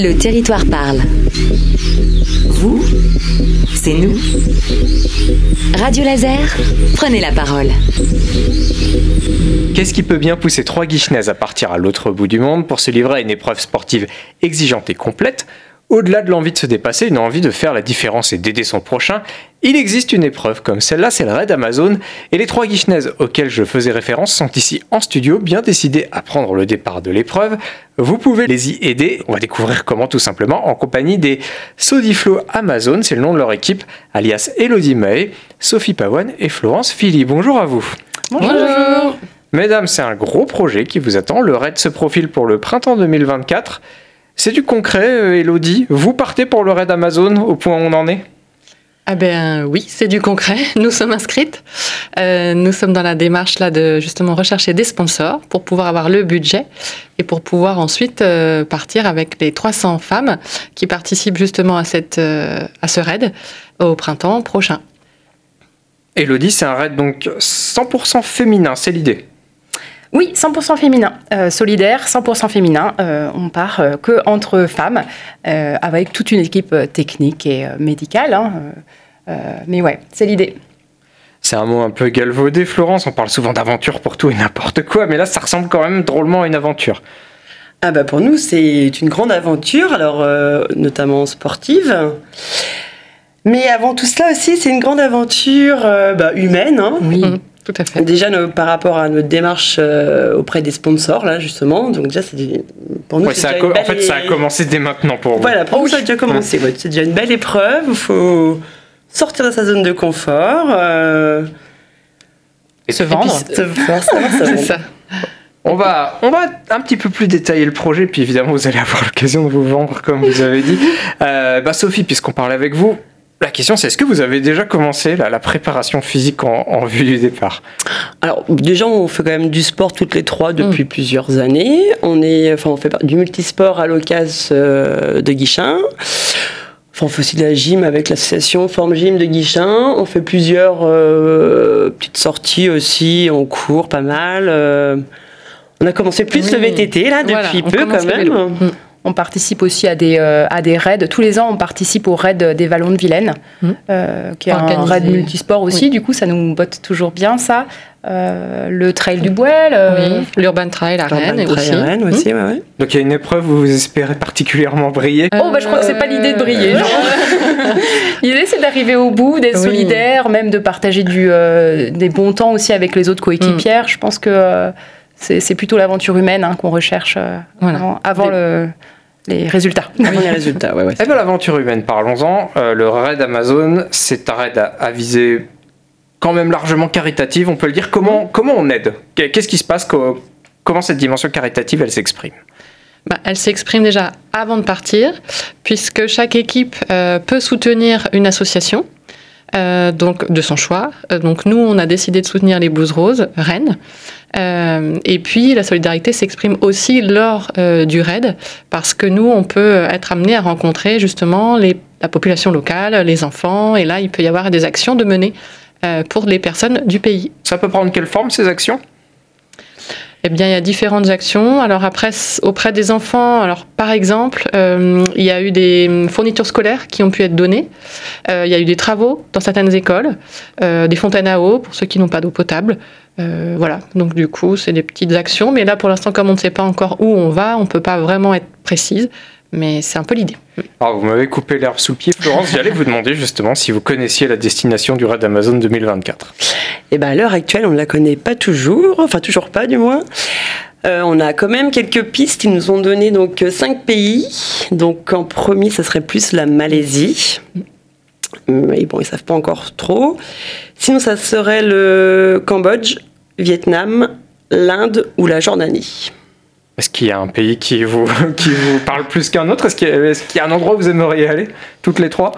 Le territoire parle. Vous, c'est nous. Radio Laser, prenez la parole. Qu'est-ce qui peut bien pousser trois guichenaises à partir à l'autre bout du monde pour se livrer à une épreuve sportive exigeante et complète au-delà de l'envie de se dépasser, une envie de faire la différence et d'aider son prochain, il existe une épreuve comme celle-là, c'est le raid Amazon, et les trois guichenaises auxquelles je faisais référence sont ici en studio, bien décidées à prendre le départ de l'épreuve. Vous pouvez les y aider, on va découvrir comment tout simplement, en compagnie des Sodiflow Amazon, c'est le nom de leur équipe, alias Elodie May, Sophie Pavoine et Florence Philly. Bonjour à vous. Bonjour. Mesdames, c'est un gros projet qui vous attend. Le raid se profile pour le printemps 2024. C'est du concret, euh, Elodie. Vous partez pour le raid Amazon au point où on en est? Ah ben oui, c'est du concret. Nous sommes inscrites. Euh, nous sommes dans la démarche là de justement rechercher des sponsors pour pouvoir avoir le budget et pour pouvoir ensuite euh, partir avec les 300 femmes qui participent justement à, cette, à ce raid au printemps prochain. Elodie, c'est un raid donc 100% féminin, c'est l'idée? Oui, 100% féminin, euh, solidaire, 100% féminin. Euh, on part euh, que entre femmes, avec toute une équipe technique et médicale. Hein, mais ouais, c'est l'idée. C'est un mot un peu galvaudé, Florence. On parle souvent d'aventure pour tout et n'importe quoi, mais là, ça ressemble quand même drôlement à une aventure. Ah bah pour nous, c'est une grande aventure, alors notamment sportive. Mais avant tout cela aussi, c'est une grande aventure bah, humaine. Hein. Oui. Tout à fait. Déjà par rapport à notre démarche euh, auprès des sponsors, là, justement. Donc, déjà, c'est pour nous. ça en fait, ça a commencé dès maintenant pour vous. Voilà, pour nous, ça a déjà commencé. c'est déjà une belle épreuve. Il faut sortir de sa zone de confort. Euh, et se vendre. c'est ça. On va, on va un petit peu plus détailler le projet, puis évidemment vous allez avoir l'occasion de vous vendre comme vous avez dit. Euh, bah Sophie, puisqu'on parle avec vous, la question, c'est est-ce que vous avez déjà commencé la préparation physique en, vue du départ? Alors, déjà, on fait quand même du sport toutes les trois depuis mm. plusieurs années. On, est, enfin, on fait du multisport à l'occasion euh, de Guichin. Enfin, on fait aussi de la gym avec l'association Forme Gym de Guichin. On fait plusieurs euh, petites sorties aussi en cours, pas mal. Euh. on a commencé plus le VTT là depuis peu quand même. On participe aussi à des, euh, à des raids. Tous les ans, on participe au raid des Vallons de Vilaine, mmh. euh, qui est un raid multisport aussi. Du coup, ça nous botte toujours bien, ça. Euh, le trail du Bouel, l'Urban Trail à Rennes aussi. aussi mmh. Donc il y a une épreuve où vous espérez particulièrement briller. Oh bah je crois que c'est pas l'idée de briller. l'idée c'est d'arriver au bout, d'être solidaire, même de partager du, des bons temps aussi avec les autres coéquipières. Mmh. Je pense que c'est plutôt l'aventure humaine hein, qu'on recherche avant, le, les résultats. les résultats, ouais, ouais. Eh ben, l'aventure humaine, parlons-en. Euh, le raid Amazon, c'est un raid à, viser quand même largement caritative, on peut le dire. Comment, comment on aide? Qu'est-ce qui se passe? Comment cette dimension caritative, elle s'exprime? Bah, elle s'exprime déjà avant de partir, puisque chaque équipe euh, peut soutenir une association. Euh, donc de son choix. donc nous, on a décidé de soutenir les Blues Roses, Rennes. Euh, et puis la solidarité s'exprime aussi lors euh, du raid, parce que nous, on peut être amené à rencontrer justement la population locale, les enfants, et là, il peut y avoir des actions de mener euh, pour les personnes du pays. Ça peut prendre quelle forme ces actions? Eh bien, il y a différentes actions. Alors après, auprès des enfants, alors par exemple, euh, il y a eu des fournitures scolaires qui ont pu être données. Euh, il y a eu des travaux dans certaines écoles, euh, des fontaines à eau pour ceux qui n'ont pas d'eau potable. voilà. Donc du coup, c'est des petites actions. Mais là, pour l'instant, comme on ne sait pas encore où on va, on ne peut pas vraiment être précise. Mais c'est un peu l'idée. Alors, vous m'avez coupé l'herbe sous le pied, Florence. J'allais vous demander justement si vous connaissiez la destination du raid Amazon 2024. Eh ben, à l'heure actuelle, on ne la connaît pas toujours, enfin toujours pas du moins. Euh, on a quand même quelques pistes. Ils nous ont donné donc cinq pays. Donc en premier, ça serait plus la Malaisie. Mais bon, ils savent pas encore trop. Sinon, ça serait le Cambodge, Vietnam, l'Inde ou la Jordanie. Est-ce qu'il y a un pays qui vous, qui vous parle plus qu'un autre? Est-ce qu'il y, a un endroit où vous aimeriez aller, toutes les trois?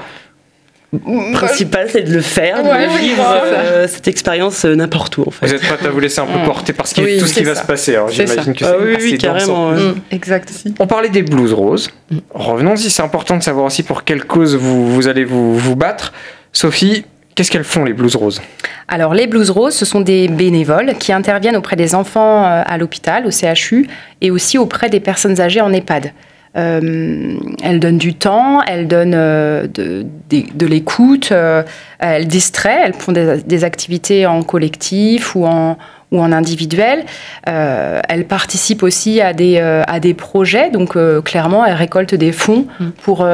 Principal, c'est de le faire, de vivre euh, cette expérience euh, n'importe où. En fait. Vous êtes prête à vous laisser un peu mm. porter par ce tout ce qui va se passer. J'imagine que c'est ah oui, oui, carrément. Mm. Exact. On parlait des blues roses. Revenons-y, c'est important de savoir aussi pour quelle cause vous, vous allez vous, vous battre. Sophie, Qu'est-ce qu'elles font, les Blues Roses? Alors, les Blues Roses, ce sont des bénévoles qui interviennent auprès des enfants euh, à l'hôpital, au CHU, et aussi auprès des personnes âgées en EHPAD. Elle donne du temps, elle donne de, de, l'écoute, elle distrait, elles font des, activités en collectif ou en, ou en individuel. elle participe aussi à des, à des projets, donc clairement, elle récolte des fonds mm. pour,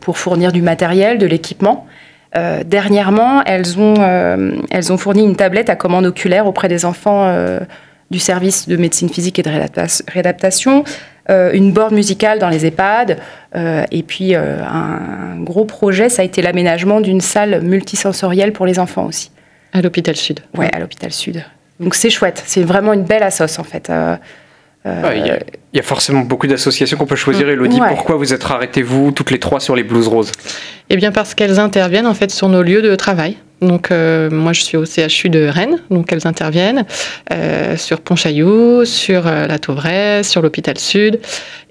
pour fournir du matériel, de l'équipement. Euh, dernièrement, elles ont, euh, elles ont fourni une tablette à commande oculaire auprès des enfants euh, du service de médecine physique et de réadaptation, une borne musicale dans les EHPAD, et puis un, gros projet, ça a été l'aménagement d'une salle multisensorielle pour les enfants aussi. À l'hôpital Sud. Oui, à l'hôpital Sud. Donc c'est chouette, c'est vraiment une belle assoce en fait. Il y, a forcément beaucoup d'associations qu'on peut choisir. Elodie, pourquoi vous êtes arrêtez vous, toutes les trois, sur les blouses roses? Eh bien, parce qu'elles interviennent en fait sur nos lieux de travail. Donc, euh, moi, je suis au CHU de Rennes, donc elles interviennent euh, sur Pontchaillou, sur euh, la Tauvraie, sur l'hôpital Sud,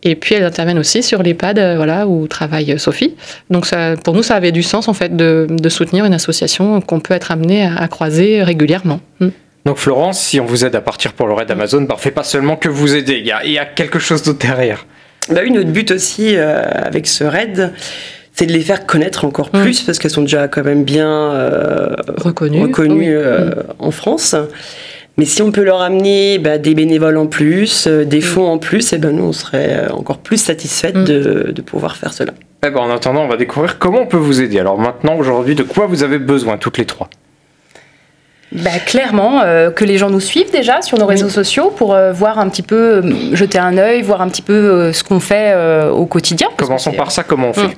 et puis elles interviennent aussi sur l'EHPAD, voilà, où travaille Sophie. Donc, ça, pour nous, ça avait du sens en fait de, soutenir une association qu'on peut être amené à, croiser régulièrement. Mm. Donc Florence, si on vous aide à partir pour le raid Amazon, bah, on fait pas seulement que vous aider, il y y a quelque chose d'autre derrière. Bah oui, notre but aussi euh, avec ce raid, c'est de les faire connaître encore mm. plus parce qu'elles sont déjà quand même bien euh, reconnues, euh, mm. en France. Mais si on peut leur amener bah, des bénévoles en plus, des mm. fonds en plus, et eh ben nous on serait encore plus satisfaites de, de, pouvoir faire cela. Eh ben, en attendant, on va découvrir comment on peut vous aider. Alors maintenant, aujourd'hui, de quoi vous avez besoin toutes les trois? Bah, clairement, euh, que les gens nous suivent déjà sur nos réseaux sociaux pour euh, voir un petit peu, euh, jeter un œil, voir un petit peu ce qu'on fait au quotidien. Commençons par ça, comment on fait?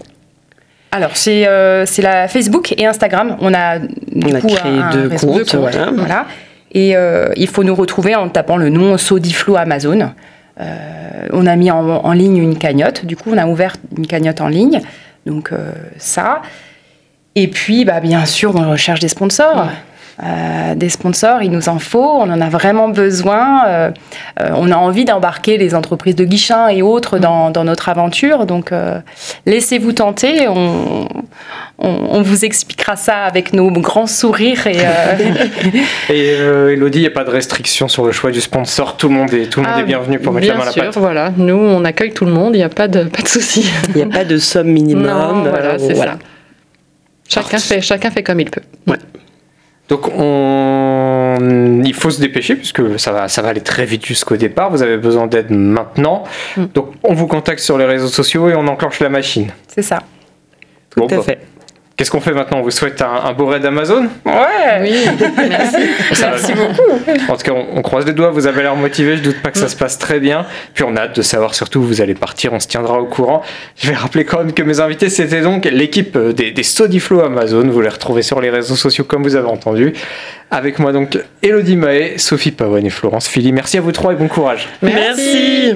Alors, c'est la Facebook et Instagram. On a, du coup, créé deux comptes. voilà. Et il faut nous retrouver en tapant le nom Sodiflow Amazon. on a mis en, ligne une cagnotte. Du coup, on a ouvert une cagnotte en ligne. Donc, ça. Et puis, bah, bien sûr, on recherche des sponsors. Euh, des sponsors, il nous en faut, on en a vraiment besoin. Euh, euh, on a envie d'embarquer les entreprises de Guichin et autres dans, notre aventure. Donc, laissez-vous tenter. On, on, vous expliquera ça avec nos grands sourires. Et, et Elodie, il n'y a pas de restriction sur le choix du sponsor. Tout le monde est, tout le monde est ah, bienvenu pour mettre la main à la pâte. Voilà, nous, on accueille tout le monde. Il n'y a pas de, pas de souci. Il n'y a pas de somme minimum. voilà, c'est ça. Chacun fait, chacun fait comme il peut. Ouais. Donc on... il faut se dépêcher puisque ça va, ça va aller très vite jusqu'au départ. Vous avez besoin d'aide maintenant. Mm. Donc on vous contacte sur les réseaux sociaux et on enclenche la machine. C'est ça. Tout à bah, fait. Qu'est-ce qu'on fait maintenant? On vous souhaite un, beau raid d'Amazon Ouais Oui, merci. merci beaucoup. En tout cas, on, croise les doigts, vous avez l'air motivé, je doute pas que ça se passe très bien. Puis on a hâte de savoir surtout où vous allez partir, on se tiendra au courant. Je vais rappeler quand même que mes invités, c'était donc l'équipe des, des Sodiflow Amazon. Vous les retrouvez sur les réseaux sociaux comme vous avez entendu. Avec moi donc Elodie Mahé, Sophie Pawen et Florence Philly. Merci à vous trois et bon courage. merci.